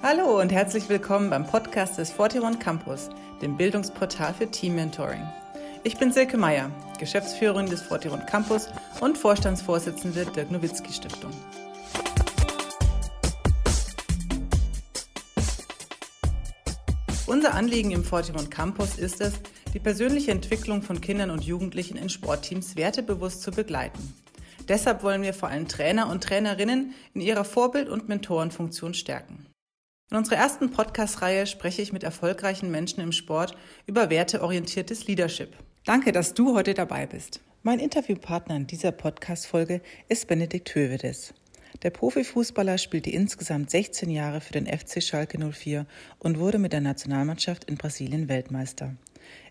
Hallo und herzlich willkommen beim Podcast des 41 Campus, dem Bildungsportal für Team Mentoring. Ich bin Silke Meyer, Geschäftsführerin des 41 Campus und Vorstandsvorsitzende der Nowitzki Stiftung. Unser Anliegen im 41 Campus ist es, die persönliche Entwicklung von Kindern und Jugendlichen in Sportteams wertebewusst zu begleiten. Deshalb wollen wir vor allem Trainer und Trainerinnen in ihrer Vorbild- und Mentorenfunktion stärken. In unserer ersten Podcast-Reihe spreche ich mit erfolgreichen Menschen im Sport über werteorientiertes Leadership. Danke, dass du heute dabei bist. Mein Interviewpartner in dieser Podcast-Folge ist Benedikt Hövedes. Der Profifußballer spielte insgesamt 16 Jahre für den FC Schalke 04 und wurde mit der Nationalmannschaft in Brasilien Weltmeister.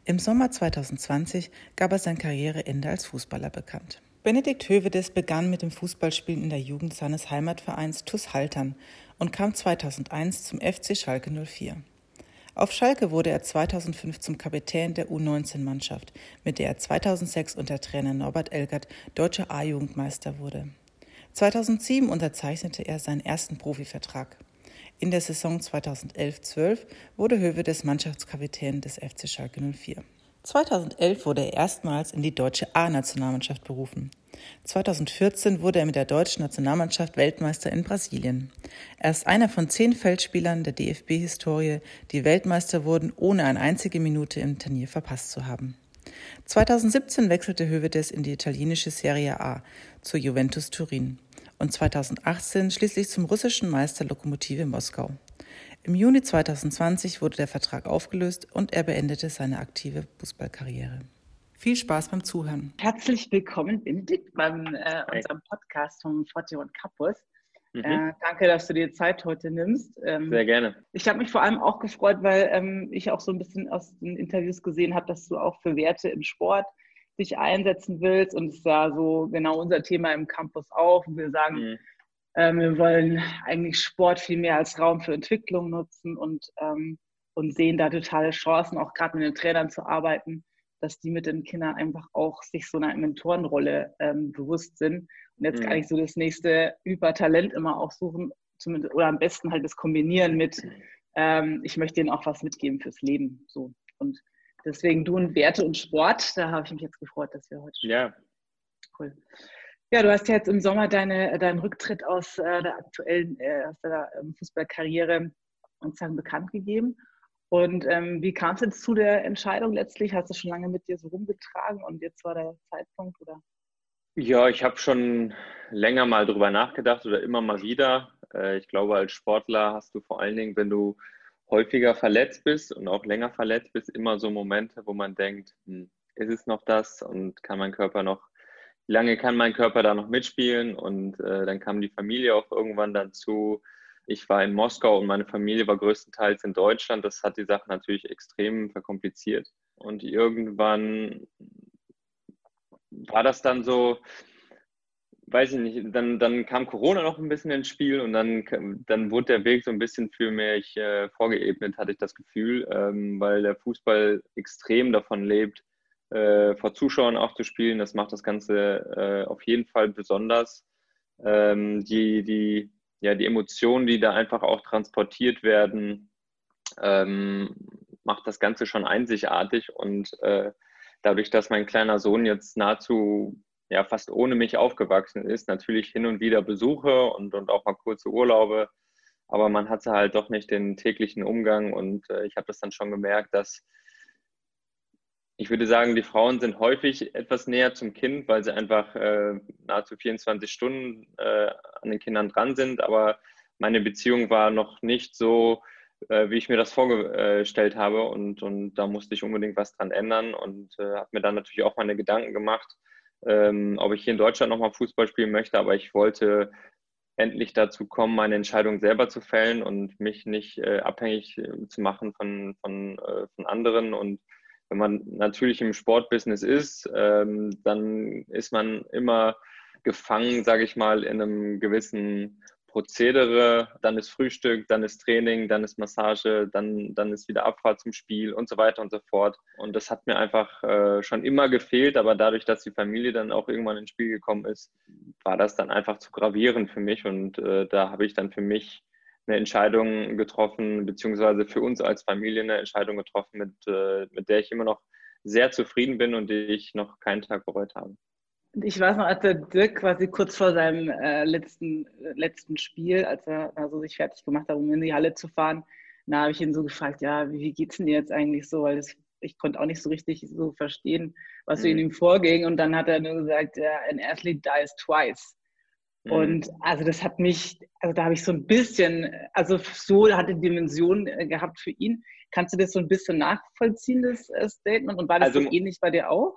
Im Sommer 2020 gab er sein Karriereende als Fußballer bekannt. Benedikt Hövedes begann mit dem Fußballspielen in der Jugend seines Heimatvereins TuS Haltern und kam 2001 zum FC Schalke 04. Auf Schalke wurde er 2005 zum Kapitän der U19-Mannschaft, mit der er 2006 unter Trainer Norbert Elgert deutscher A-Jugendmeister wurde. 2007 unterzeichnete er seinen ersten Profivertrag. In der Saison 2011-12 wurde Hövedes Mannschaftskapitän des FC Schalke 04. 2011 wurde er erstmals in die deutsche A-Nationalmannschaft berufen. 2014 wurde er mit der deutschen Nationalmannschaft Weltmeister in Brasilien. Er ist einer von zehn Feldspielern der DFB-Historie, die Weltmeister wurden, ohne eine einzige Minute im Turnier verpasst zu haben. 2017 wechselte Hövedes in die italienische Serie A zu Juventus Turin und 2018 schließlich zum russischen Meister Lokomotive Moskau. Im Juni 2020 wurde der Vertrag aufgelöst und er beendete seine aktive Fußballkarriere. Viel Spaß beim Zuhören. Herzlich willkommen, Benedikt, beim äh, unserem Podcast vom 41 Campus. Mhm. Äh, danke, dass du dir Zeit heute nimmst. Ähm, Sehr gerne. Ich habe mich vor allem auch gefreut, weil ähm, ich auch so ein bisschen aus den Interviews gesehen habe, dass du auch für Werte im Sport dich einsetzen willst. Und es ist ja so genau unser Thema im Campus auch. Und wir sagen, mhm. Ähm, wir wollen eigentlich Sport viel mehr als Raum für Entwicklung nutzen und, ähm, und sehen da totale Chancen, auch gerade mit den Trainern zu arbeiten dass die mit den Kindern einfach auch sich so einer Mentorenrolle ähm, bewusst sind und jetzt mhm. gar nicht so das nächste Übertalent immer auch suchen, zumindest, oder am besten halt das kombinieren mit, ähm, ich möchte ihnen auch was mitgeben fürs Leben. So. Und deswegen du und Werte und Sport, da habe ich mich jetzt gefreut, dass wir heute. Ja. Cool. Ja, du hast ja jetzt im Sommer deine, deinen Rücktritt aus äh, der aktuellen äh, aus der ähm, Fußballkarriere sozusagen bekannt gegeben. Und ähm, wie kam es jetzt zu der Entscheidung letztlich? Hast du schon lange mit dir so rumgetragen und jetzt war der Zeitpunkt, oder? Ja, ich habe schon länger mal drüber nachgedacht oder immer mal wieder. Äh, ich glaube, als Sportler hast du vor allen Dingen, wenn du häufiger verletzt bist und auch länger verletzt bist, immer so Momente, wo man denkt, hm, ist es noch das und kann mein Körper noch, lange kann mein Körper da noch mitspielen? Und äh, dann kam die Familie auch irgendwann dazu. Ich war in Moskau und meine Familie war größtenteils in Deutschland. Das hat die Sache natürlich extrem verkompliziert. Und irgendwann war das dann so, weiß ich nicht, dann, dann kam Corona noch ein bisschen ins Spiel und dann, dann wurde der Weg so ein bisschen für mich äh, vorgeebnet, hatte ich das Gefühl, ähm, weil der Fußball extrem davon lebt, äh, vor Zuschauern auch zu spielen. Das macht das Ganze äh, auf jeden Fall besonders. Ähm, die, die ja, die Emotionen, die da einfach auch transportiert werden, ähm, macht das Ganze schon einzigartig. Und äh, dadurch, dass mein kleiner Sohn jetzt nahezu ja, fast ohne mich aufgewachsen ist, natürlich hin und wieder Besuche und, und auch mal kurze Urlaube, aber man hatte halt doch nicht den täglichen Umgang und äh, ich habe das dann schon gemerkt, dass ich würde sagen, die Frauen sind häufig etwas näher zum Kind, weil sie einfach äh, nahezu 24 Stunden äh, an den Kindern dran sind. Aber meine Beziehung war noch nicht so, äh, wie ich mir das vorgestellt habe. Und, und da musste ich unbedingt was dran ändern und äh, habe mir dann natürlich auch meine Gedanken gemacht, ähm, ob ich hier in Deutschland nochmal Fußball spielen möchte. Aber ich wollte endlich dazu kommen, meine Entscheidung selber zu fällen und mich nicht äh, abhängig äh, zu machen von, von, von anderen und wenn man natürlich im Sportbusiness ist, ähm, dann ist man immer gefangen, sage ich mal, in einem gewissen Prozedere. Dann ist Frühstück, dann ist Training, dann ist Massage, dann, dann ist wieder Abfahrt zum Spiel und so weiter und so fort. Und das hat mir einfach äh, schon immer gefehlt, aber dadurch, dass die Familie dann auch irgendwann ins Spiel gekommen ist, war das dann einfach zu gravierend für mich. Und äh, da habe ich dann für mich eine Entscheidung getroffen, beziehungsweise für uns als Familie eine Entscheidung getroffen, mit, äh, mit der ich immer noch sehr zufrieden bin und die ich noch keinen Tag bereut habe. Ich weiß noch, als der Dirk quasi kurz vor seinem äh, letzten, letzten Spiel, als er also sich fertig gemacht hat, um in die Halle zu fahren, da habe ich ihn so gefragt, ja, wie, wie geht's denn dir jetzt eigentlich so? Weil das, ich konnte auch nicht so richtig so verstehen, was so in mhm. ihm vorging. Und dann hat er nur gesagt, ja, an athlete dies twice. Mhm. Und also das hat mich, also da habe ich so ein bisschen, also so hatte Dimension äh, gehabt für ihn. Kannst du das so ein bisschen nachvollziehen, das äh, Statement? Und war das also, so ähnlich bei dir auch?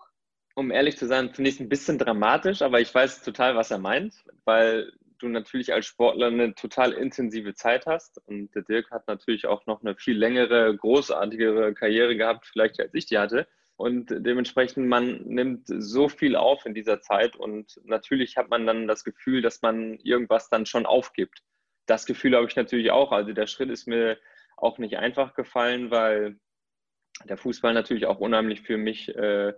um ehrlich zu sein, finde ich es ein bisschen dramatisch, aber ich weiß total, was er meint, weil du natürlich als Sportler eine total intensive Zeit hast. Und der Dirk hat natürlich auch noch eine viel längere, großartigere Karriere gehabt, vielleicht als ich die hatte. Und dementsprechend, man nimmt so viel auf in dieser Zeit und natürlich hat man dann das Gefühl, dass man irgendwas dann schon aufgibt. Das Gefühl habe ich natürlich auch. Also der Schritt ist mir auch nicht einfach gefallen, weil der Fußball natürlich auch unheimlich für mich äh,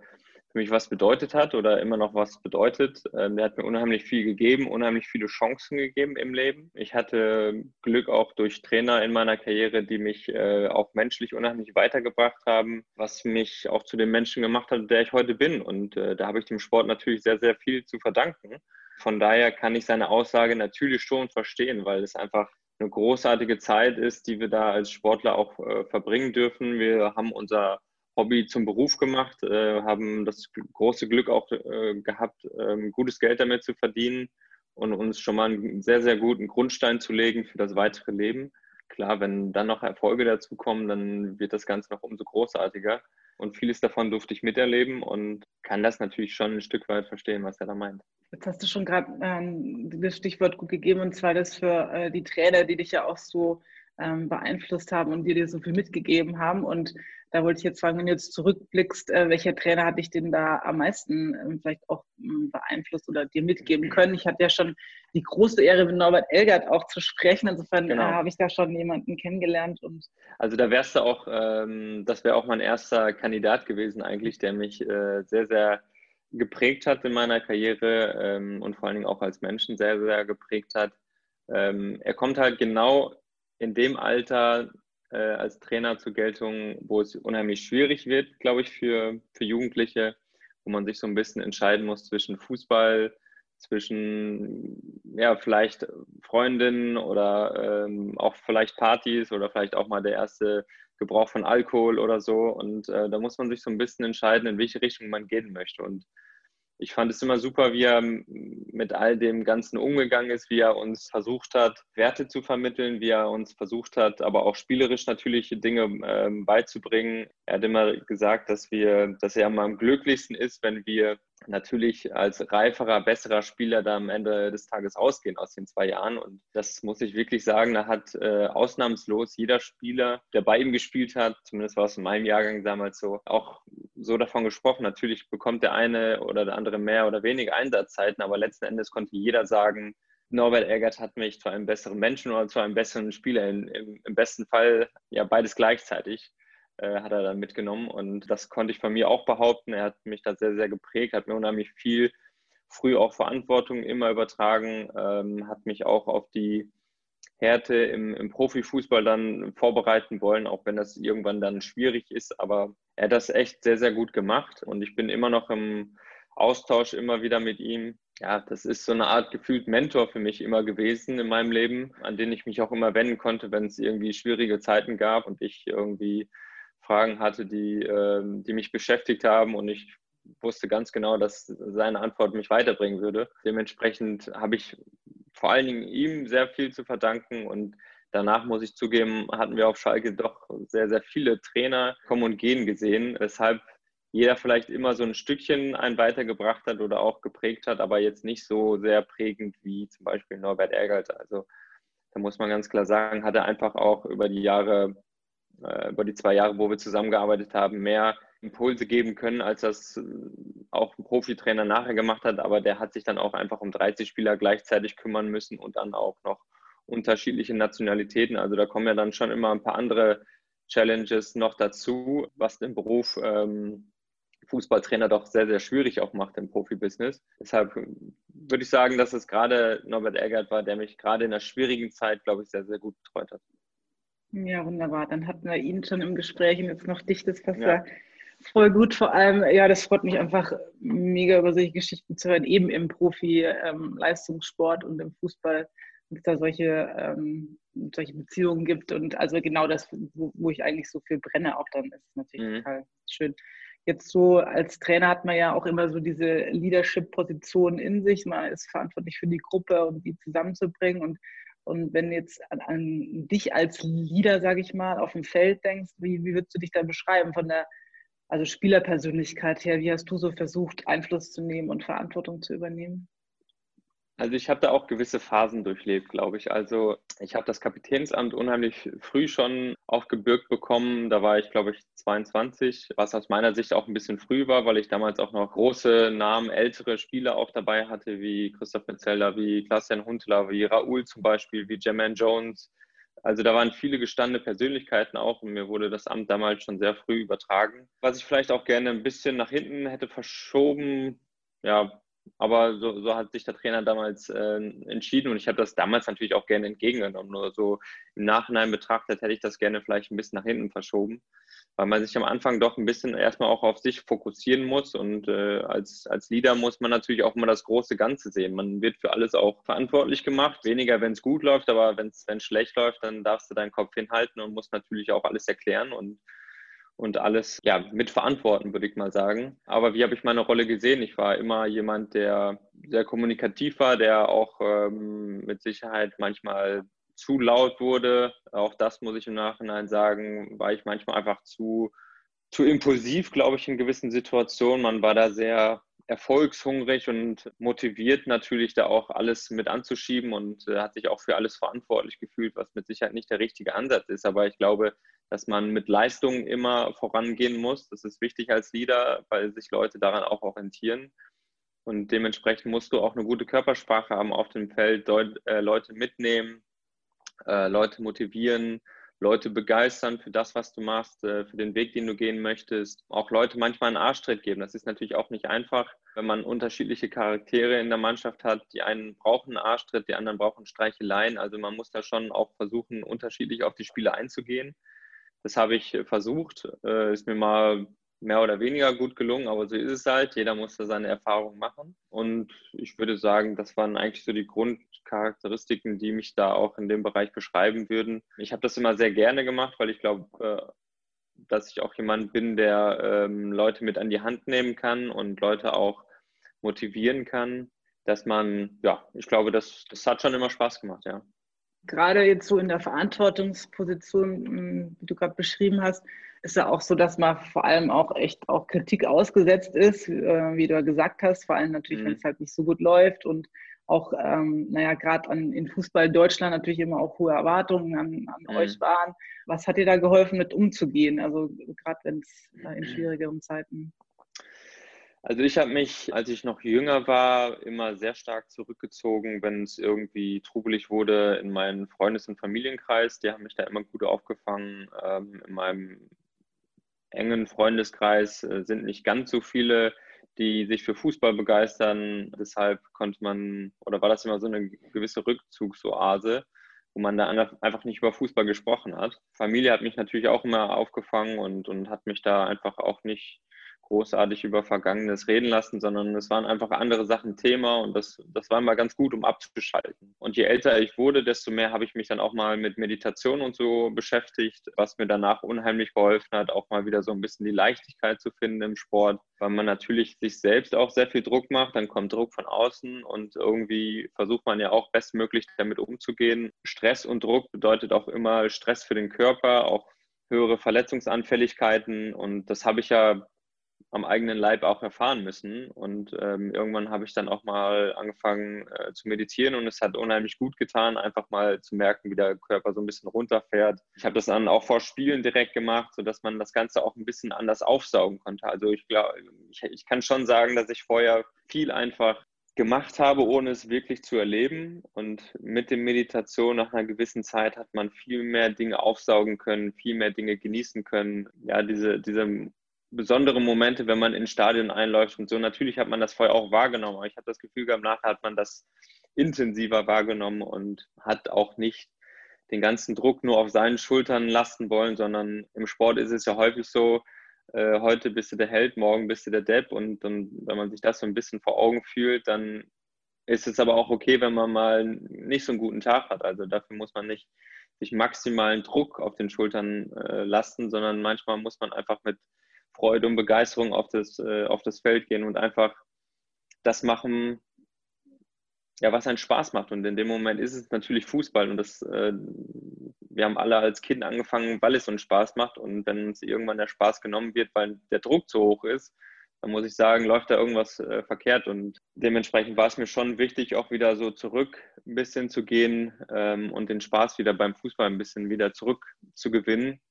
für mich was bedeutet hat oder immer noch was bedeutet. Ähm, der hat mir unheimlich viel gegeben, unheimlich viele Chancen gegeben im Leben. Ich hatte Glück auch durch Trainer in meiner Karriere, die mich äh, auch menschlich unheimlich weitergebracht haben, was mich auch zu dem Menschen gemacht hat, der ich heute bin. Und äh, da habe ich dem Sport natürlich sehr, sehr viel zu verdanken. Von daher kann ich seine Aussage natürlich schon verstehen, weil es einfach eine großartige Zeit ist, die wir da als Sportler auch äh, verbringen dürfen. Wir haben unser Hobby zum Beruf gemacht, äh, haben das große Glück auch äh, gehabt, ähm, gutes Geld damit zu verdienen und uns schon mal einen sehr, sehr guten Grundstein zu legen für das weitere Leben. Klar, wenn dann noch Erfolge dazukommen, dann wird das Ganze noch umso großartiger. Und vieles davon durfte ich miterleben und kann das natürlich schon ein Stück weit verstehen, was er da meint. Jetzt hast du schon gerade ähm, das Stichwort gut gegeben, und zwar das für äh, die Trainer, die dich ja auch so ähm, beeinflusst haben und die dir so viel mitgegeben haben. Und da wollte ich jetzt fragen, wenn du jetzt zurückblickst, äh, welcher Trainer hat dich denn da am meisten äh, vielleicht auch äh, beeinflusst oder dir mitgeben können? Ich hatte ja schon die große Ehre, mit Norbert Elgert auch zu sprechen. Insofern genau. Äh, habe ich da schon jemanden kennengelernt. Und also da wärst du auch, ähm, das wäre auch mein erster Kandidat gewesen eigentlich, der mich äh, sehr, sehr geprägt hat in meiner Karriere ähm, und vor allen Dingen auch als Menschen sehr, sehr geprägt hat. Ähm, er kommt halt genau in dem Alter äh, als Trainer zur Geltung, wo es unheimlich schwierig wird, glaube ich, für, für Jugendliche, wo man sich so ein bisschen entscheiden muss zwischen Fußball, zwischen ja, vielleicht Freundinnen oder ähm, auch vielleicht Partys oder vielleicht auch mal der erste Gebrauch von Alkohol oder so. Und äh, da muss man sich so ein bisschen entscheiden, in welche Richtung man gehen möchte. Und ich fand es immer super, wie er mit all dem Ganzen umgegangen ist, wie er uns versucht hat, Werte zu vermitteln, wie er uns versucht hat, aber auch spielerisch natürlich Dinge ähm, beizubringen. Er hat immer gesagt, dass wir, dass er am glücklichsten ist, wenn wir natürlich als reiferer, besserer Spieler da am Ende des Tages ausgehen aus den zwei Jahren. Und das muss ich wirklich sagen, da hat äh, ausnahmslos jeder Spieler, der bei ihm gespielt hat, zumindest war es in meinem Jahrgang damals so, auch so davon gesprochen. Natürlich bekommt der eine oder der andere mehr oder weniger Einsatzzeiten, aber letzten Endes konnte jeder sagen, Norbert Eggert hat mich zu einem besseren Menschen oder zu einem besseren Spieler, im, im besten Fall ja beides gleichzeitig äh, hat er dann mitgenommen. Und das konnte ich von mir auch behaupten. Er hat mich da sehr, sehr geprägt, hat mir unheimlich viel früh auch Verantwortung immer übertragen, ähm, hat mich auch auf die Härte im, im Profifußball dann vorbereiten wollen, auch wenn das irgendwann dann schwierig ist. Aber er hat das echt sehr, sehr gut gemacht und ich bin immer noch im Austausch immer wieder mit ihm. Ja, das ist so eine Art gefühlt Mentor für mich immer gewesen in meinem Leben, an den ich mich auch immer wenden konnte, wenn es irgendwie schwierige Zeiten gab und ich irgendwie Fragen hatte, die, ähm, die mich beschäftigt haben und ich wusste ganz genau, dass seine Antwort mich weiterbringen würde. Dementsprechend habe ich vor allen Dingen ihm sehr viel zu verdanken und danach muss ich zugeben, hatten wir auf Schalke doch sehr, sehr viele Trainer kommen und gehen gesehen, weshalb jeder vielleicht immer so ein Stückchen einen weitergebracht hat oder auch geprägt hat, aber jetzt nicht so sehr prägend wie zum Beispiel Norbert Ergert. Also da muss man ganz klar sagen, hat er einfach auch über die Jahre äh, über die zwei Jahre, wo wir zusammengearbeitet haben, mehr Impulse geben können, als das äh, auch ein Profitrainer nachher gemacht hat. Aber der hat sich dann auch einfach um 30 Spieler gleichzeitig kümmern müssen und dann auch noch unterschiedliche Nationalitäten. Also da kommen ja dann schon immer ein paar andere Challenges noch dazu, was den Beruf ähm, Fußballtrainer doch sehr, sehr schwierig auch macht im Profibusiness. Deshalb würde ich sagen, dass es gerade Norbert Eggert war, der mich gerade in einer schwierigen Zeit, glaube ich, sehr, sehr gut betreut hat. Ja, wunderbar. Dann hatten wir ihn schon im Gespräch und jetzt noch dich, das passt ja. voll gut. Vor allem, ja, das freut mich einfach mega über solche Geschichten zu hören, eben im Profi-Leistungssport ähm, und im Fußball, dass es da solche, ähm, solche Beziehungen gibt und also genau das, wo, wo, ich eigentlich so viel brenne, auch dann ist natürlich mhm. total schön jetzt so als Trainer hat man ja auch immer so diese Leadership-Position in sich. Man ist verantwortlich für die Gruppe und die zusammenzubringen. Und, und wenn jetzt an, an dich als Leader, sage ich mal, auf dem Feld denkst, wie, wie würdest du dich da beschreiben von der also Spielerpersönlichkeit her? Wie hast du so versucht, Einfluss zu nehmen und Verantwortung zu übernehmen? Also ich habe da auch gewisse Phasen durchlebt, glaube ich. Also ich habe das Kapitänsamt unheimlich früh schon aufgebürgt bekommen. Da war ich, glaube ich, 22, was aus meiner Sicht auch ein bisschen früh war, weil ich damals auch noch große Namen, ältere Spieler auch dabei hatte, wie Christoph Metzelder, wie Klaas-Jan Huntler, wie Raoul zum Beispiel, wie Jermaine Jones. Also da waren viele gestandene Persönlichkeiten auch und mir wurde das Amt damals schon sehr früh übertragen. Was ich vielleicht auch gerne ein bisschen nach hinten hätte verschoben, ja, aber so, so, hat sich der Trainer damals äh, entschieden und ich habe das damals natürlich auch gerne entgegengenommen. Nur so im Nachhinein betrachtet hätte ich das gerne vielleicht ein bisschen nach hinten verschoben, weil man sich am Anfang doch ein bisschen erstmal auch auf sich fokussieren muss und äh, als, als Leader muss man natürlich auch immer das große Ganze sehen. Man wird für alles auch verantwortlich gemacht, weniger wenn es gut läuft, aber wenn es schlecht läuft, dann darfst du deinen Kopf hinhalten und musst natürlich auch alles erklären und und alles ja, mitverantworten, würde ich mal sagen. Aber wie habe ich meine Rolle gesehen? Ich war immer jemand, der sehr kommunikativ war, der auch ähm, mit Sicherheit manchmal zu laut wurde. Auch das muss ich im Nachhinein sagen, war ich manchmal einfach zu, zu impulsiv, glaube ich, in gewissen Situationen. Man war da sehr erfolgshungrig und motiviert natürlich da auch alles mit anzuschieben und äh, hat sich auch für alles verantwortlich gefühlt, was mit Sicherheit nicht der richtige Ansatz ist. Aber ich glaube, dass man mit Leistung immer vorangehen muss. Das ist wichtig als Leader, weil sich Leute daran auch orientieren. Und dementsprechend musst du auch eine gute Körpersprache haben auf dem Feld, Deut äh, Leute mitnehmen, äh, Leute motivieren, Leute begeistern für das, was du machst, äh, für den Weg, den du gehen möchtest. Auch Leute manchmal einen Arschtritt geben. Das ist natürlich auch nicht einfach, wenn man unterschiedliche Charaktere in der Mannschaft hat. Die einen brauchen einen Arschtritt, die anderen brauchen Streicheleien. Also man muss da schon auch versuchen, unterschiedlich auf die Spiele einzugehen. Das habe ich äh, versucht. Äh, ist mir mal mehr oder weniger gut gelungen, aber so ist es halt. Jeder muss da seine Erfahrungen machen. Und ich würde sagen, das waren eigentlich so die Grundcharakteristiken, die mich da auch in dem Bereich beschreiben würden. Ich habe das immer sehr gerne gemacht, weil ich glaube, äh, dass ich auch jemand bin, der ähm, Leute mit an die Hand nehmen kann und Leute auch motivieren kann, dass man, ja, ich glaube, das, das hat schon immer Spaß gemacht, ja gerade jetzt so in der Verantwortungsposition, hm, wie du gerade beschrieben hast, ist ja auch so, dass man vor allem auch echt auch Kritik ausgesetzt ist, äh, wie du ja gesagt hast, vor allem natürlich, mhm. wenn es halt nicht so gut läuft und auch, ähm, naja, gerade in Fußball Deutschland natürlich immer auch hohe Erwartungen an, an mhm. euch waren. Was hat dir da geholfen, mit umzugehen? Also gerade wenn es in schwierigeren Zeiten also ich habe mich, als ich noch jünger war, immer sehr stark zurückgezogen, wenn es irgendwie trubelig wurde in meinem Freundes- und Familienkreis. Die haben mich da immer gut aufgefangen. Ähm, in meinem engen Freundeskreis äh, sind nicht ganz so viele, die sich für Fußball begeistern. Deshalb konnte man, oder war das immer so eine gewisse Rückzugsoase, wo man da einfach nicht über Fußball gesprochen hat. Familie hat mich natürlich auch immer aufgefangen und, und hat mich da einfach auch nicht großartig über Vergangenes reden lassen, sondern es waren einfach andere Sachen Thema und das, das war mal ganz gut, um abzuschalten. Und je älter ich wurde, desto mehr habe ich mich dann auch mal mit Meditation und so beschäftigt, was mir danach unheimlich geholfen hat, auch mal wieder so ein bisschen die Leichtigkeit zu finden im Sport, weil man natürlich sich selbst auch sehr viel Druck macht, dann kommt Druck von außen und irgendwie versucht man ja auch bestmöglich damit umzugehen. Stress und Druck bedeutet auch immer Stress für den Körper, auch höhere Verletzungsanfälligkeiten und das habe ich ja am eigenen Leib auch erfahren müssen. Und ähm, irgendwann habe ich dann auch mal angefangen äh, zu meditieren und es hat unheimlich gut getan, einfach mal zu merken, wie der Körper so ein bisschen runterfährt. Ich habe das dann auch vor Spielen direkt gemacht, sodass man das Ganze auch ein bisschen anders aufsaugen konnte. Also ich glaube, ich, ich kann schon sagen, dass ich vorher viel einfach gemacht habe, ohne es wirklich zu erleben. Und mit der Meditation nach einer gewissen Zeit hat man viel mehr Dinge aufsaugen können, viel mehr Dinge genießen können. Ja, diese, diese besondere Momente, wenn man ins Stadion einläuft und so. Natürlich hat man das vorher auch wahrgenommen, aber ich habe das Gefühl gehabt, nachher hat man das intensiver wahrgenommen und hat auch nicht den ganzen Druck nur auf seinen Schultern lasten wollen, sondern im Sport ist es ja häufig so, äh, heute bist du der Held, morgen bist du der Depp und, und wenn man sich das so ein bisschen vor Augen fühlt, dann ist es aber auch okay, wenn man mal nicht so einen guten Tag hat. Also dafür muss man nicht sich maximalen Druck auf den Schultern äh, lasten, sondern manchmal muss man einfach mit Freude und Begeisterung auf das, äh, auf das Feld gehen und einfach das machen, ja, was einen Spaß macht. Und in dem Moment ist es natürlich Fußball. Und das, äh, wir haben alle als Kind angefangen, weil es uns Spaß macht. Und wenn uns irgendwann der Spaß genommen wird, weil der Druck zu hoch ist, dann muss ich sagen, läuft da irgendwas äh, verkehrt. Und dementsprechend war es mir schon wichtig, auch wieder so zurück ein bisschen zu gehen ähm, und den Spaß wieder beim Fußball ein bisschen wieder zurück zu gewinnen.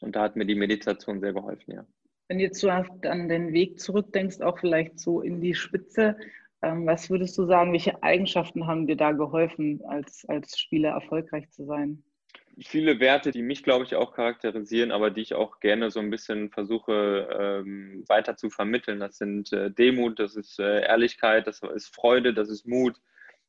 Und da hat mir die Meditation sehr geholfen, ja. Wenn du jetzt so an den Weg zurückdenkst, auch vielleicht so in die Spitze, ähm, was würdest du sagen, welche Eigenschaften haben dir da geholfen, als, als Spieler erfolgreich zu sein? Viele Werte, die mich, glaube ich, auch charakterisieren, aber die ich auch gerne so ein bisschen versuche ähm, weiter zu vermitteln. Das sind äh, Demut, das ist äh, Ehrlichkeit, das ist Freude, das ist Mut,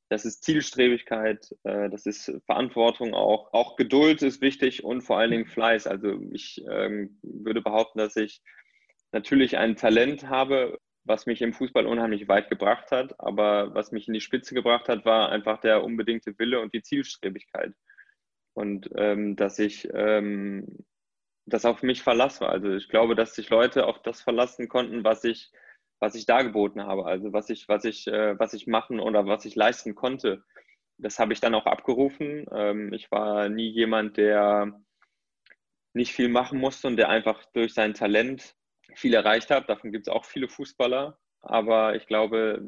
das ist Zielstrebigkeit, äh, das ist Verantwortung auch. Auch Geduld ist wichtig und vor allen Dingen Fleiß. Also ich ähm, würde behaupten, dass ich natürlich ein Talent habe, was mich im Fußball unheimlich weit gebracht hat. Aber was mich in die Spitze gebracht hat, war einfach der unbedingte Wille und die Zielstrebigkeit. Und ähm, dass ich ähm, das auf mich Verlass war. Also ich glaube, dass sich Leute auf das verlassen konnten, was ich, was ich dargeboten habe. Also was ich, was ich, äh, was ich machen oder was ich leisten konnte. Das habe ich dann auch abgerufen. Ähm, ich war nie jemand, der nicht viel machen musste und der einfach durch sein Talent viel erreicht habe. Davon gibt es auch viele Fußballer. Aber ich glaube,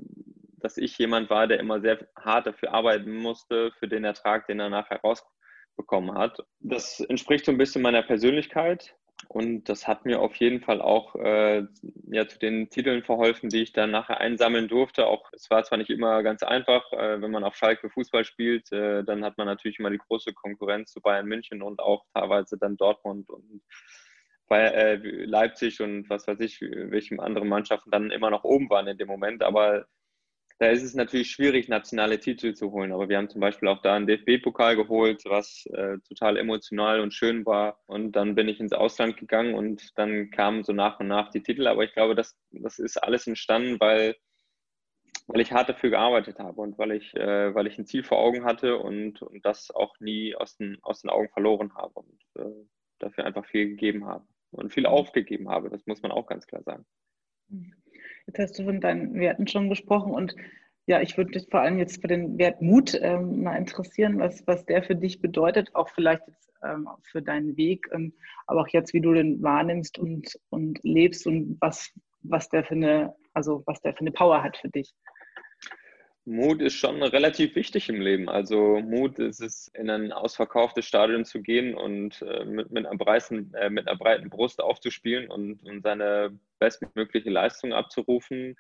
dass ich jemand war, der immer sehr hart dafür arbeiten musste, für den Ertrag, den er nachher rausbekommen hat. Das entspricht so ein bisschen meiner Persönlichkeit. Und das hat mir auf jeden Fall auch äh, ja, zu den Titeln verholfen, die ich dann nachher einsammeln durfte. Auch es war zwar nicht immer ganz einfach, äh, wenn man auf Schalke Fußball spielt, äh, dann hat man natürlich immer die große Konkurrenz zu Bayern München und auch teilweise dann Dortmund und bei äh, Leipzig und was weiß ich, welchen anderen Mannschaften dann immer noch oben waren in dem Moment. Aber da ist es natürlich schwierig, nationale Titel zu holen. Aber wir haben zum Beispiel auch da einen DFB-Pokal geholt, was äh, total emotional und schön war. Und dann bin ich ins Ausland gegangen und dann kamen so nach und nach die Titel. Aber ich glaube, das, das ist alles entstanden, weil, weil ich hart dafür gearbeitet habe und weil ich, äh, weil ich ein Ziel vor Augen hatte und, und das auch nie aus den, aus den Augen verloren habe und äh, dafür einfach viel gegeben habe und viel aufgegeben habe. Das muss man auch ganz klar sagen. Jetzt hast du von deinen Werten schon gesprochen und ja, ich würde dich vor allem jetzt für den Wert Mut ähm, mal interessieren, was, was der für dich bedeutet, auch vielleicht jetzt ähm, für deinen Weg, ähm, aber auch jetzt, wie du den wahrnimmst und, und lebst und was, was der für eine, also was der für eine Power hat für dich. Mut ist schon relativ wichtig im Leben. Also Mut ist es, in ein ausverkauftes Stadion zu gehen und äh, mit, mit, einer breiten, äh, mit einer breiten Brust aufzuspielen und, und seine bestmögliche Leistung abzurufen.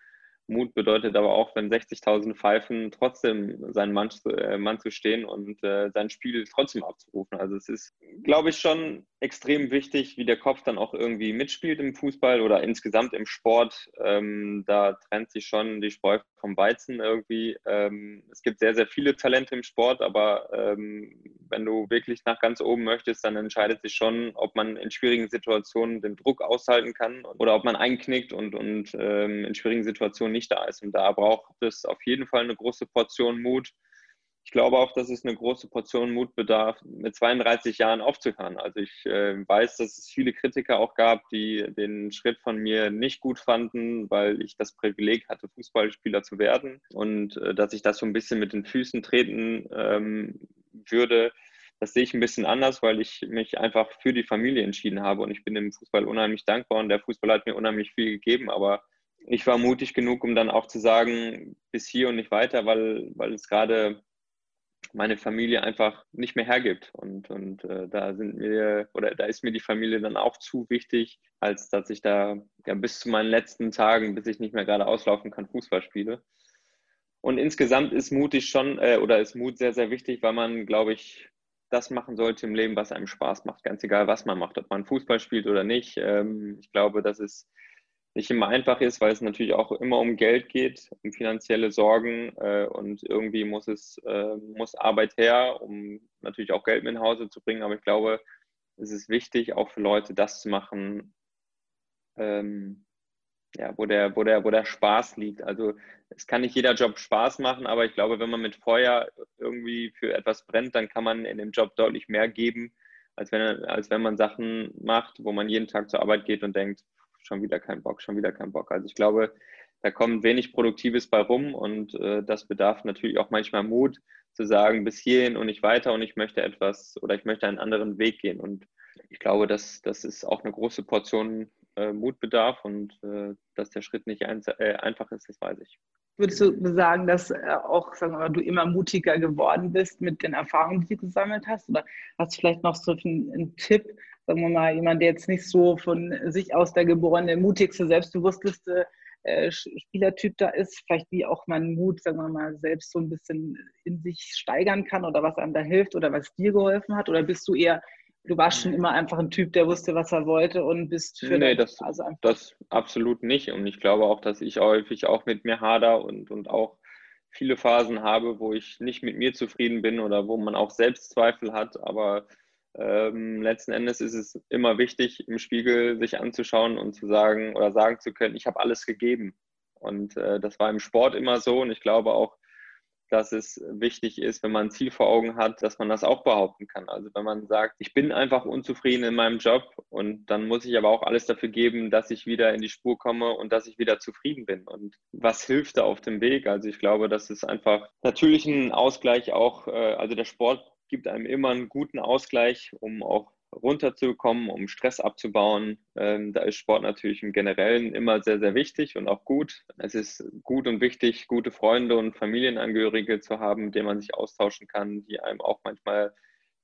Mut bedeutet aber auch, wenn 60.000 pfeifen, trotzdem seinen Mann, äh, Mann zu stehen und äh, sein Spiel trotzdem abzurufen. Also es ist, glaube ich, schon extrem wichtig, wie der Kopf dann auch irgendwie mitspielt im Fußball oder insgesamt im Sport. Ähm, da trennt sich schon die Spreu vom Weizen irgendwie. Ähm, es gibt sehr, sehr viele Talente im Sport, aber ähm, wenn du wirklich nach ganz oben möchtest, dann entscheidet sich schon, ob man in schwierigen Situationen den Druck aushalten kann oder ob man einknickt und, und ähm, in schwierigen Situationen nicht da ist. Und da braucht es auf jeden Fall eine große Portion Mut. Ich glaube auch, dass es eine große Portion Mut bedarf, mit 32 Jahren aufzuhören. Also ich äh, weiß, dass es viele Kritiker auch gab, die den Schritt von mir nicht gut fanden, weil ich das Privileg hatte, Fußballspieler zu werden und äh, dass ich das so ein bisschen mit den Füßen treten ähm, würde. Das sehe ich ein bisschen anders, weil ich mich einfach für die Familie entschieden habe und ich bin dem Fußball unheimlich dankbar und der Fußball hat mir unheimlich viel gegeben, aber ich war mutig genug, um dann auch zu sagen, bis hier und nicht weiter, weil, weil es gerade meine Familie einfach nicht mehr hergibt. Und, und äh, da sind mir, oder da ist mir die Familie dann auch zu wichtig, als dass ich da ja, bis zu meinen letzten Tagen, bis ich nicht mehr gerade auslaufen kann, Fußball spiele. Und insgesamt ist mutig schon, äh, oder ist Mut sehr, sehr wichtig, weil man, glaube ich, das machen sollte im Leben, was einem Spaß macht. Ganz egal, was man macht, ob man Fußball spielt oder nicht. Ähm, ich glaube, dass es nicht immer einfach ist, weil es natürlich auch immer um Geld geht, um finanzielle Sorgen äh, und irgendwie muss es äh, muss Arbeit her, um natürlich auch Geld mit nach Hause zu bringen. Aber ich glaube, es ist wichtig, auch für Leute das zu machen, ähm, ja, wo der, wo der, wo der Spaß liegt. Also es kann nicht jeder Job Spaß machen, aber ich glaube, wenn man mit Feuer irgendwie für etwas brennt, dann kann man in dem Job deutlich mehr geben, als wenn, als wenn man Sachen macht, wo man jeden Tag zur Arbeit geht und denkt, schon wieder kein Bock, schon wieder kein Bock. Also ich glaube, da kommt wenig Produktives bei rum und äh, das bedarf natürlich auch manchmal Mut zu sagen, bis hierhin und nicht weiter und ich möchte etwas oder ich möchte einen anderen Weg gehen. Und ich glaube, dass das ist auch eine große Portion äh, Mut bedarf und äh, dass der Schritt nicht ein, äh, einfach ist, das weiß ich. Würdest du sagen, dass äh, auch sagen wir mal, du immer mutiger geworden bist mit den Erfahrungen, die du gesammelt hast? Oder hast du vielleicht noch so einen, einen Tipp, sagen wir mal, jemand, der jetzt nicht so von sich aus der geborene, mutigste, selbstbewussteste äh, Spielertyp da ist, vielleicht wie auch man Mut, sagen wir mal, selbst so ein bisschen in sich steigern kann oder was einem da hilft oder was dir geholfen hat? Oder bist du eher du warst schon immer einfach ein Typ, der wusste, was er wollte und bist für Nee, das, also das absolut nicht. Und ich glaube auch, dass ich häufig auch mit mir hader und, und auch viele Phasen habe, wo ich nicht mit mir zufrieden bin oder wo man auch Selbstzweifel hat. Aber ähm, letzten Endes ist es immer wichtig, im Spiegel sich anzuschauen und zu sagen oder sagen zu können, ich habe alles gegeben. Und äh, das war im Sport immer so. Und ich glaube auch, dass es wichtig ist, wenn man ein Ziel vor Augen hat, dass man das auch behaupten kann. Also wenn man sagt, ich bin einfach unzufrieden in meinem Job und dann muss ich aber auch alles dafür geben, dass ich wieder in die Spur komme und dass ich wieder zufrieden bin. Und was hilft da auf dem Weg? Also ich glaube, das ist einfach natürlich ein Ausgleich auch, äh, also der Sport gibt einem immer einen guten Ausgleich, um auch runterzukommen, um Stress abzubauen. Ähm, da ist Sport natürlich im Generellen immer sehr, sehr wichtig und auch gut. Es ist gut und wichtig, gute Freunde und Familienangehörige zu haben, mit denen man sich austauschen kann, die einem auch manchmal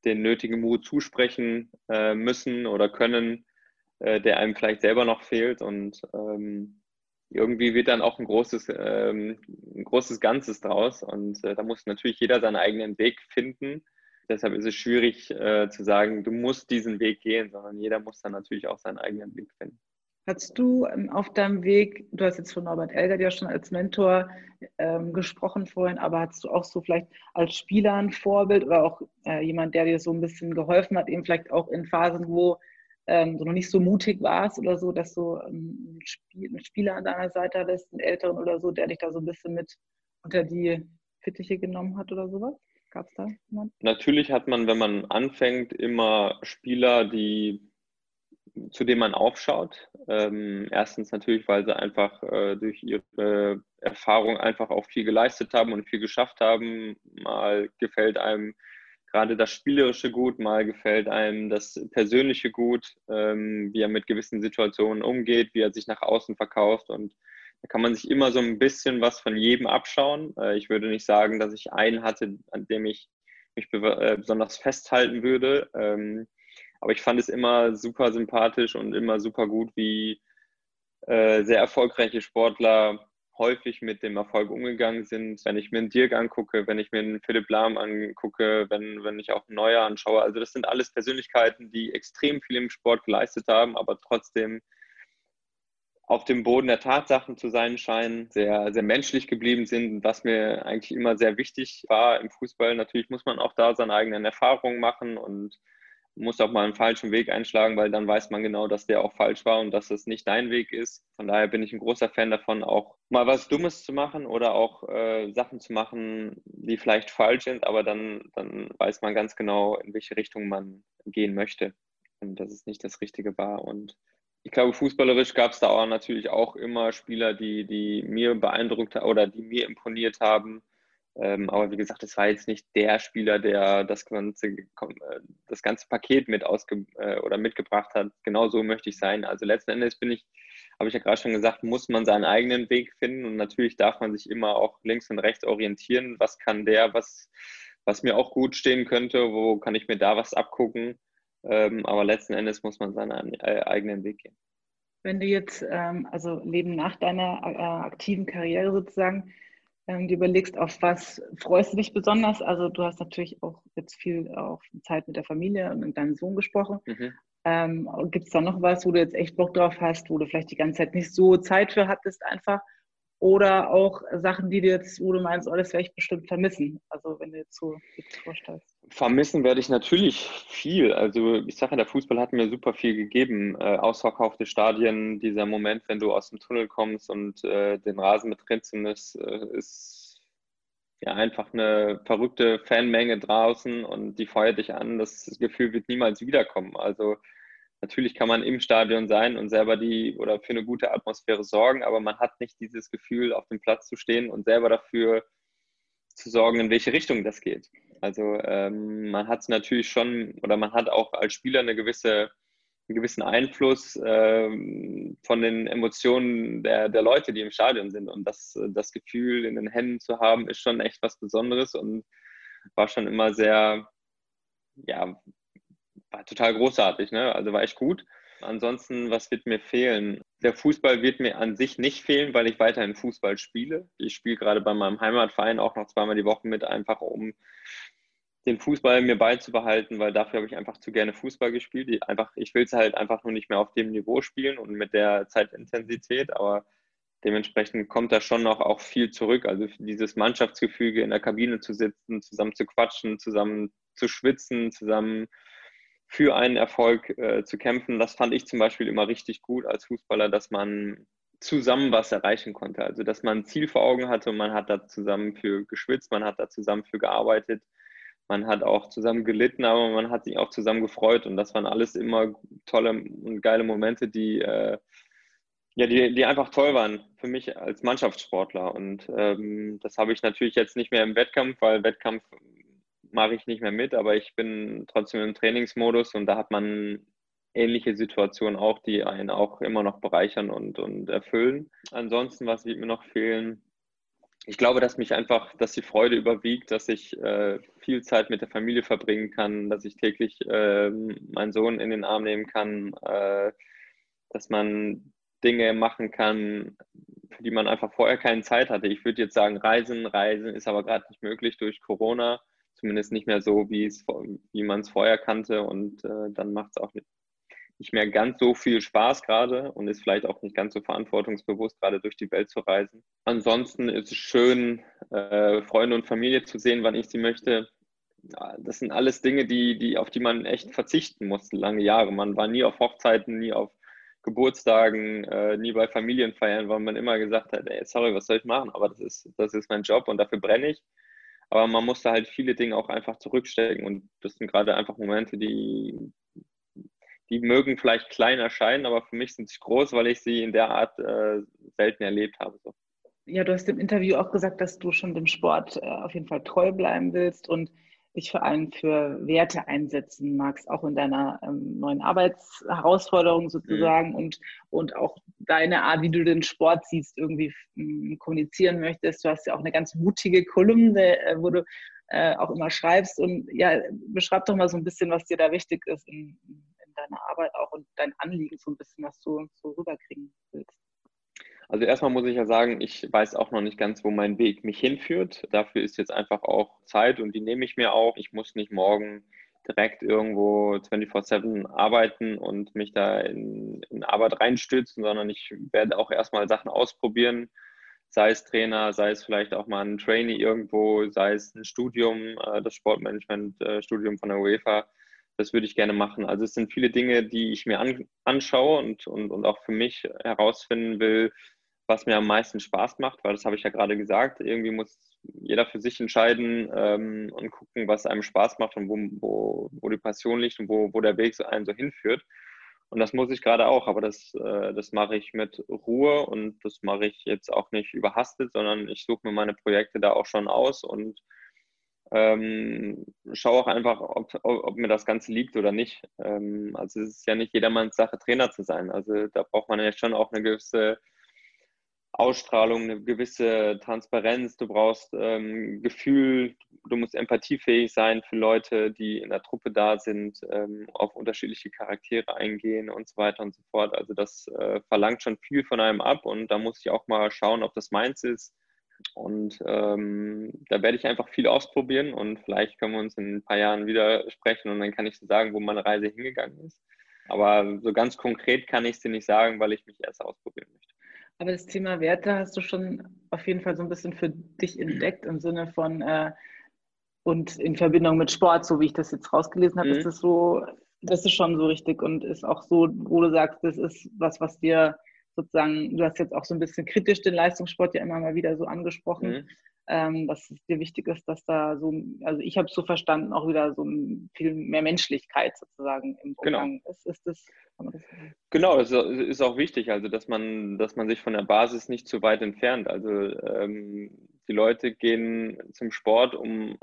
den nötigen Mut zusprechen äh, müssen oder können, äh, der einem vielleicht selber noch fehlt. Und ähm, irgendwie wird dann auch ein großes, ähm, ein großes Ganzes draus. Und äh, da muss natürlich jeder seinen eigenen Weg finden Deshalb ist es schwierig äh, zu sagen, du musst diesen Weg gehen, sondern jeder muss dann natürlich auch seinen eigenen Weg finden. Hast du ähm, auf deinem Weg, du hast jetzt von Norbert Elgert ja schon als Mentor ähm, gesprochen vorhin, aber hast du auch so vielleicht als Spieler ein Vorbild oder auch äh, jemand, der dir so ein bisschen geholfen hat, eben vielleicht auch in Phasen, wo ähm, du noch nicht so mutig warst oder so, dass du ähm, einen, Spiel, einen Spieler an deiner Seite hattest, einen Älteren oder so, der dich da so ein bisschen mit unter die Fittiche genommen hat oder sowas? Gab es da jemanden? Natürlich hat man, wenn man anfängt, immer Spieler, die, zu denen man aufschaut. Ähm, erstens natürlich, weil sie einfach äh, durch ihre Erfahrung einfach auch viel geleistet haben und viel geschafft haben. Mal gefällt einem gerade das Spielerische gut, mal gefällt einem das Persönliche gut, ähm, wie er mit gewissen Situationen umgeht, wie er sich nach außen verkauft und da kann man sich immer so ein bisschen was von jedem abschauen. Äh, ich würde nicht sagen, dass ich einen hatte, an dem ich mich äh, besonders festhalten würde. Ähm, aber ich fand es immer super sympathisch und immer super gut, wie äh, sehr erfolgreiche Sportler häufig mit dem Erfolg umgegangen sind. Wenn ich mir einen Dirk angucke, wenn ich mir einen Philipp Lahm angucke, wenn, wenn ich auch einen Neuer anschaue. Also das sind alles Persönlichkeiten, die extrem viel im Sport geleistet haben, aber trotzdem auf dem Boden der Tatsachen zu sein scheinen, sehr, sehr menschlich geblieben sind, was mir eigentlich immer sehr wichtig war im Fußball. Natürlich muss man auch da seine eigenen Erfahrungen machen und muss auch mal einen falschen Weg einschlagen, weil dann weiß man genau, dass der auch falsch war und dass es nicht dein Weg ist. Von daher bin ich ein großer Fan davon, auch mal was Dummes zu machen oder auch äh, Sachen zu machen, die vielleicht falsch sind, aber dann, dann weiß man ganz genau, in welche Richtung man gehen möchte und dass es nicht das Richtige war. Und ich glaube, fußballerisch gab es da auch natürlich auch immer Spieler, die, die mir beeindruckt oder die mir imponiert haben. Ähm, aber wie gesagt, es war jetzt nicht der Spieler, der das ganze, äh, das ganze Paket mit ausge äh, oder mitgebracht hat. Genau so möchte ich sein. Also letzten Endes bin ich, habe ich ja gerade schon gesagt, muss man seinen eigenen Weg finden und natürlich darf man sich immer auch links und rechts orientieren. Was kann der, was, was mir auch gut stehen könnte, wo kann ich mir da was abgucken? Ähm, aber letzten Endes muss man seinen äh, eigenen Weg gehen. Wenn du jetzt, ähm, also Leben nach deiner äh, aktiven Karriere sozusagen, ähm, du überlegst, auf was freust du dich besonders? Also du hast natürlich auch jetzt viel auch Zeit mit der Familie und mit deinem Sohn gesprochen. Mhm. Ähm, Gibt es da noch was, wo du jetzt echt Bock drauf hast, wo du vielleicht die ganze Zeit nicht so Zeit für hattest einfach? Oder auch Sachen, die du jetzt, wo du meinst, oh, das werde ich bestimmt vermissen. Also wenn du jetzt so vorstellst. Vermissen werde ich natürlich viel. Also ich sage, der Fußball hat mir super viel gegeben. Äh, ausverkaufte Stadien, dieser Moment, wenn du aus dem Tunnel kommst und äh, den Rasen betrittst, ist, äh, ist ja einfach eine verrückte Fanmenge draußen und die feuert dich an. Das Gefühl wird niemals wiederkommen. Also Natürlich kann man im Stadion sein und selber die oder für eine gute Atmosphäre sorgen, aber man hat nicht dieses Gefühl, auf dem Platz zu stehen und selber dafür zu sorgen, in welche Richtung das geht. Also ähm, man hat natürlich schon oder man hat auch als Spieler eine gewisse, einen gewissen Einfluss ähm, von den Emotionen der, der Leute, die im Stadion sind. Und das, das Gefühl in den Händen zu haben, ist schon echt was Besonderes und war schon immer sehr, ja, war total großartig, ne? Also war echt gut. Ansonsten, was wird mir fehlen? Der Fußball wird mir an sich nicht fehlen, weil ich weiterhin Fußball spiele. Ich spiele gerade bei meinem Heimatverein auch noch zweimal die Woche mit, einfach um den Fußball mir beizubehalten, weil dafür habe ich einfach zu gerne Fußball gespielt. Ich, einfach, ich will es halt einfach nur nicht mehr auf dem Niveau spielen und mit der Zeitintensität, aber dementsprechend kommt da schon noch auch viel zurück. Also dieses Mannschaftsgefüge in der Kabine zu sitzen, zusammen zu quatschen, zusammen zu schwitzen, zusammen für einen Erfolg äh, zu kämpfen. Das fand ich zum Beispiel immer richtig gut als Fußballer, dass man zusammen was erreichen konnte. Also dass man ein Ziel vor Augen hatte und man hat da zusammen für geschwitzt, man hat da zusammen für gearbeitet, man hat auch zusammen gelitten, aber man hat sich auch zusammen gefreut und das waren alles immer tolle und geile Momente, die äh, ja, die, die einfach toll waren für mich als Mannschaftssportler. Und ähm, das habe ich natürlich jetzt nicht mehr im Wettkampf, weil Wettkampf mache ich nicht mehr mit, aber ich bin trotzdem im Trainingsmodus und da hat man ähnliche Situationen auch, die einen auch immer noch bereichern und, und erfüllen. Ansonsten, was wird mir noch fehlen? Ich glaube, dass mich einfach, dass die Freude überwiegt, dass ich äh, viel Zeit mit der Familie verbringen kann, dass ich täglich äh, meinen Sohn in den Arm nehmen kann, äh, dass man Dinge machen kann, für die man einfach vorher keine Zeit hatte. Ich würde jetzt sagen, Reisen, Reisen ist aber gerade nicht möglich durch Corona zumindest nicht mehr so, wie, es, wie man es vorher kannte. Und äh, dann macht es auch nicht, nicht mehr ganz so viel Spaß gerade und ist vielleicht auch nicht ganz so verantwortungsbewusst, gerade durch die Welt zu reisen. Ansonsten ist es schön, äh, Freunde und Familie zu sehen, wann ich sie möchte. Das sind alles Dinge, die, die, auf die man echt verzichten musste, lange Jahre. Man war nie auf Hochzeiten, nie auf Geburtstagen, äh, nie bei Familienfeiern, weil man immer gesagt hat, ey, sorry, was soll ich machen? Aber das ist, das ist mein Job und dafür brenne ich. Aber man muss da halt viele Dinge auch einfach zurückstecken. Und das sind gerade einfach Momente, die, die mögen vielleicht klein erscheinen, aber für mich sind sie groß, weil ich sie in der Art äh, selten erlebt habe. So. Ja, du hast im Interview auch gesagt, dass du schon dem Sport äh, auf jeden Fall treu bleiben willst und dich vor allem für Werte einsetzen magst, auch in deiner ähm, neuen Arbeitsherausforderung sozusagen mhm. und, und auch deine Art, wie du den Sport siehst, irgendwie ähm, kommunizieren möchtest. Du hast ja auch eine ganz mutige Kolumne, äh, wo du äh, auch immer schreibst. Und ja, beschreib doch mal so ein bisschen, was dir da wichtig ist in, in deiner Arbeit auch und dein Anliegen, so ein bisschen, was du so rüberkriegen willst. Also erstmal muss ich ja sagen, ich weiß auch noch nicht ganz, wo mein Weg mich hinführt. Dafür ist jetzt einfach auch Zeit und die nehme ich mir auch. Ich muss nicht morgen direkt irgendwo 24-7 arbeiten und mich da in, in Arbeit reinstützen, sondern ich werde auch erstmal Sachen ausprobieren, sei es Trainer, sei es vielleicht auch mal ein Trainee irgendwo, sei es ein Studium, äh, das Sportmanagement-Studium äh, von der UEFA. Das würde ich gerne machen. Also es sind viele Dinge, die ich mir an, anschaue und, und, und auch für mich herausfinden will, was mir am meisten Spaß macht, weil das habe ich ja gerade gesagt. Irgendwie muss jeder für sich entscheiden ähm, und gucken, was einem Spaß macht und wo, wo, wo die Passion liegt und wo, wo der Weg so einen so hinführt. Und das muss ich gerade auch, aber das, äh, das mache ich mit Ruhe und das mache ich jetzt auch nicht überhastet, sondern ich suche mir meine Projekte da auch schon aus und ähm, schaue auch einfach, ob, ob, mir das Ganze liegt oder nicht. Ähm, also es ist ja nicht jedermanns Sache, Trainer zu sein. Also da braucht man ja schon auch eine gewisse Ausstrahlung, eine gewisse Transparenz, du brauchst ähm, Gefühl, du musst empathiefähig sein für Leute, die in der Truppe da sind, ähm, auf unterschiedliche Charaktere eingehen und so weiter und so fort. Also das äh, verlangt schon viel von einem ab und da muss ich auch mal schauen, ob das meins ist. Und ähm, da werde ich einfach viel ausprobieren und vielleicht können wir uns in ein paar Jahren wieder sprechen und dann kann ich so sagen, wo meine Reise hingegangen ist. Aber so ganz konkret kann ich es dir nicht sagen, weil ich mich erst ausprobieren möchte. Aber das Thema Werte hast du schon auf jeden Fall so ein bisschen für dich entdeckt im Sinne von äh, und in Verbindung mit Sport, so wie ich das jetzt rausgelesen habe, mhm. ist das so, das ist schon so richtig und ist auch so, wo du sagst, das ist was, was dir sozusagen, du hast jetzt auch so ein bisschen kritisch den Leistungssport ja immer mal wieder so angesprochen, mhm. Ähm, dass es dir wichtig ist, dass da so, also ich habe es so verstanden, auch wieder so viel mehr Menschlichkeit sozusagen im genau. Umgang genau. ist. ist das, das genau, das ist auch wichtig, also dass man, dass man sich von der Basis nicht zu weit entfernt. Also ähm, die Leute gehen zum Sport, um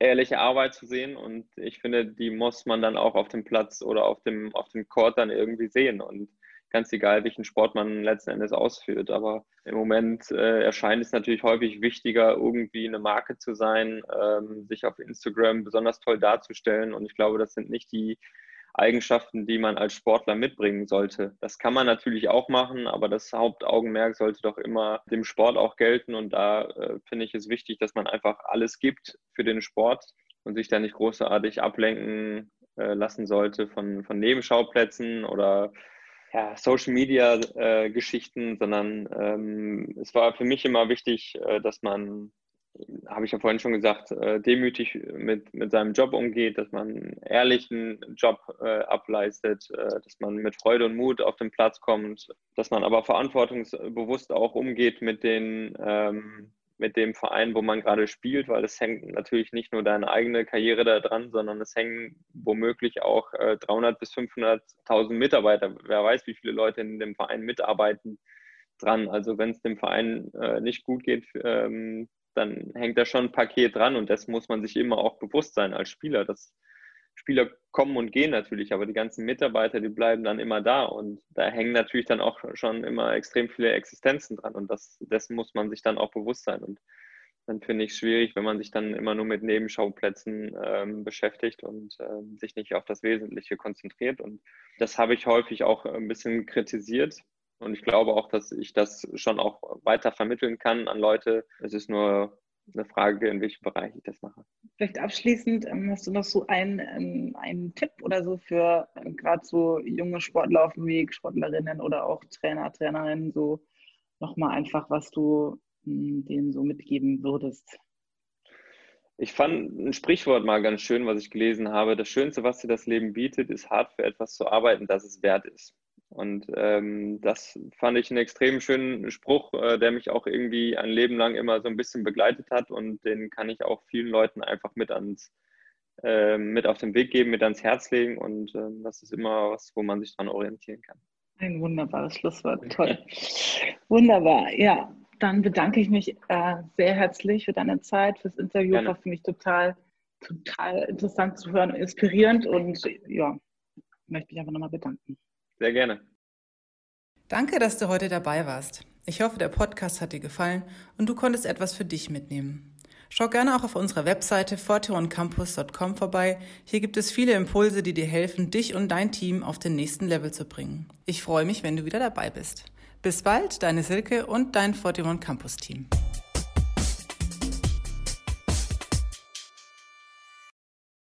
ehrliche Arbeit zu sehen und ich finde, die muss man dann auch auf dem Platz oder auf dem, auf dem Court dann irgendwie sehen und ganz egal, welchen Sport man letzten Endes ausführt. Aber im Moment äh, erscheint es natürlich häufig wichtiger, irgendwie eine Marke zu sein, ähm, sich auf Instagram besonders toll darzustellen. Und ich glaube, das sind nicht die Eigenschaften, die man als Sportler mitbringen sollte. Das kann man natürlich auch machen, aber das Hauptaugenmerk sollte doch immer dem Sport auch gelten. Und da äh, finde ich es wichtig, dass man einfach alles gibt für den Sport und sich da nicht großartig ablenken äh, lassen sollte von, von Nebenschauplätzen oder ja, Social Media äh, Geschichten, sondern ähm, es war für mich immer wichtig, äh, dass man, habe ich ja vorhin schon gesagt, äh, demütig mit, mit seinem Job umgeht, dass man ehrlichen Job äh, ableistet, äh, dass man mit Freude und Mut auf den Platz kommt, dass man aber verantwortungsbewusst auch umgeht mit den ähm, mit dem Verein, wo man gerade spielt, weil es hängt natürlich nicht nur deine eigene Karriere da dran, sondern es hängen womöglich auch äh, 300 bis 500.000 Mitarbeiter, wer weiß, wie viele Leute in dem Verein mitarbeiten, dran. Also wenn es dem Verein äh, nicht gut geht, ähm, dann hängt da schon ein Paket dran und das muss man sich immer auch bewusst sein als Spieler, dass Spieler kommen und gehen natürlich, aber die ganzen Mitarbeiter, die bleiben dann immer da und da hängen natürlich dann auch schon immer extrem viele Existenzen dran und das, dessen muss man sich dann auch bewusst sein und dann finde ich es schwierig, wenn man sich dann immer nur mit Nebenschauplätzen ähm, beschäftigt und ähm, sich nicht auf das Wesentliche konzentriert und das habe ich häufig auch ein bisschen kritisiert und ich glaube auch, dass ich das schon auch weiter vermitteln kann an Leute. Es ist nur eine Frage, in welchem Bereich ich das mache. Vielleicht abschließend, ähm, hast du noch so einen, ähm, einen Tipp oder so für äh, gerade so junge Sportler auf dem Weg, Sportlerinnen oder auch Trainer, Trainerinnen, so nochmal einfach, was du hm, denen so mitgeben würdest? Ich fand ein Sprichwort mal ganz schön, was ich gelesen habe. Das Schönste, was dir das Leben bietet, ist hart für etwas zu arbeiten, das es wert ist. Und ähm, das fand ich einen extrem schönen Spruch, äh, der mich auch irgendwie ein Leben lang immer so ein bisschen begleitet hat und den kann ich auch vielen Leuten einfach mit ans äh, mit auf den Weg geben, mit ans Herz legen und äh, das ist immer was, wo man sich dran orientieren kann. Ein wunderbares Schlusswort, toll. Wunderbar, ja. Dann bedanke ich mich äh, sehr herzlich für deine Zeit, fürs Interview. Gerne. War für mich total, total interessant zu hören, inspirierend und ja, möchte mich einfach nochmal bedanken. Sehr gerne. Danke, dass du heute dabei warst. Ich hoffe, der Podcast hat dir gefallen und du konntest etwas für dich mitnehmen. Schau gerne auch auf unserer Webseite forteoncampus.com vorbei. Hier gibt es viele Impulse, die dir helfen, dich und dein Team auf den nächsten Level zu bringen. Ich freue mich, wenn du wieder dabei bist. Bis bald, deine Silke und dein Forteon Campus Team.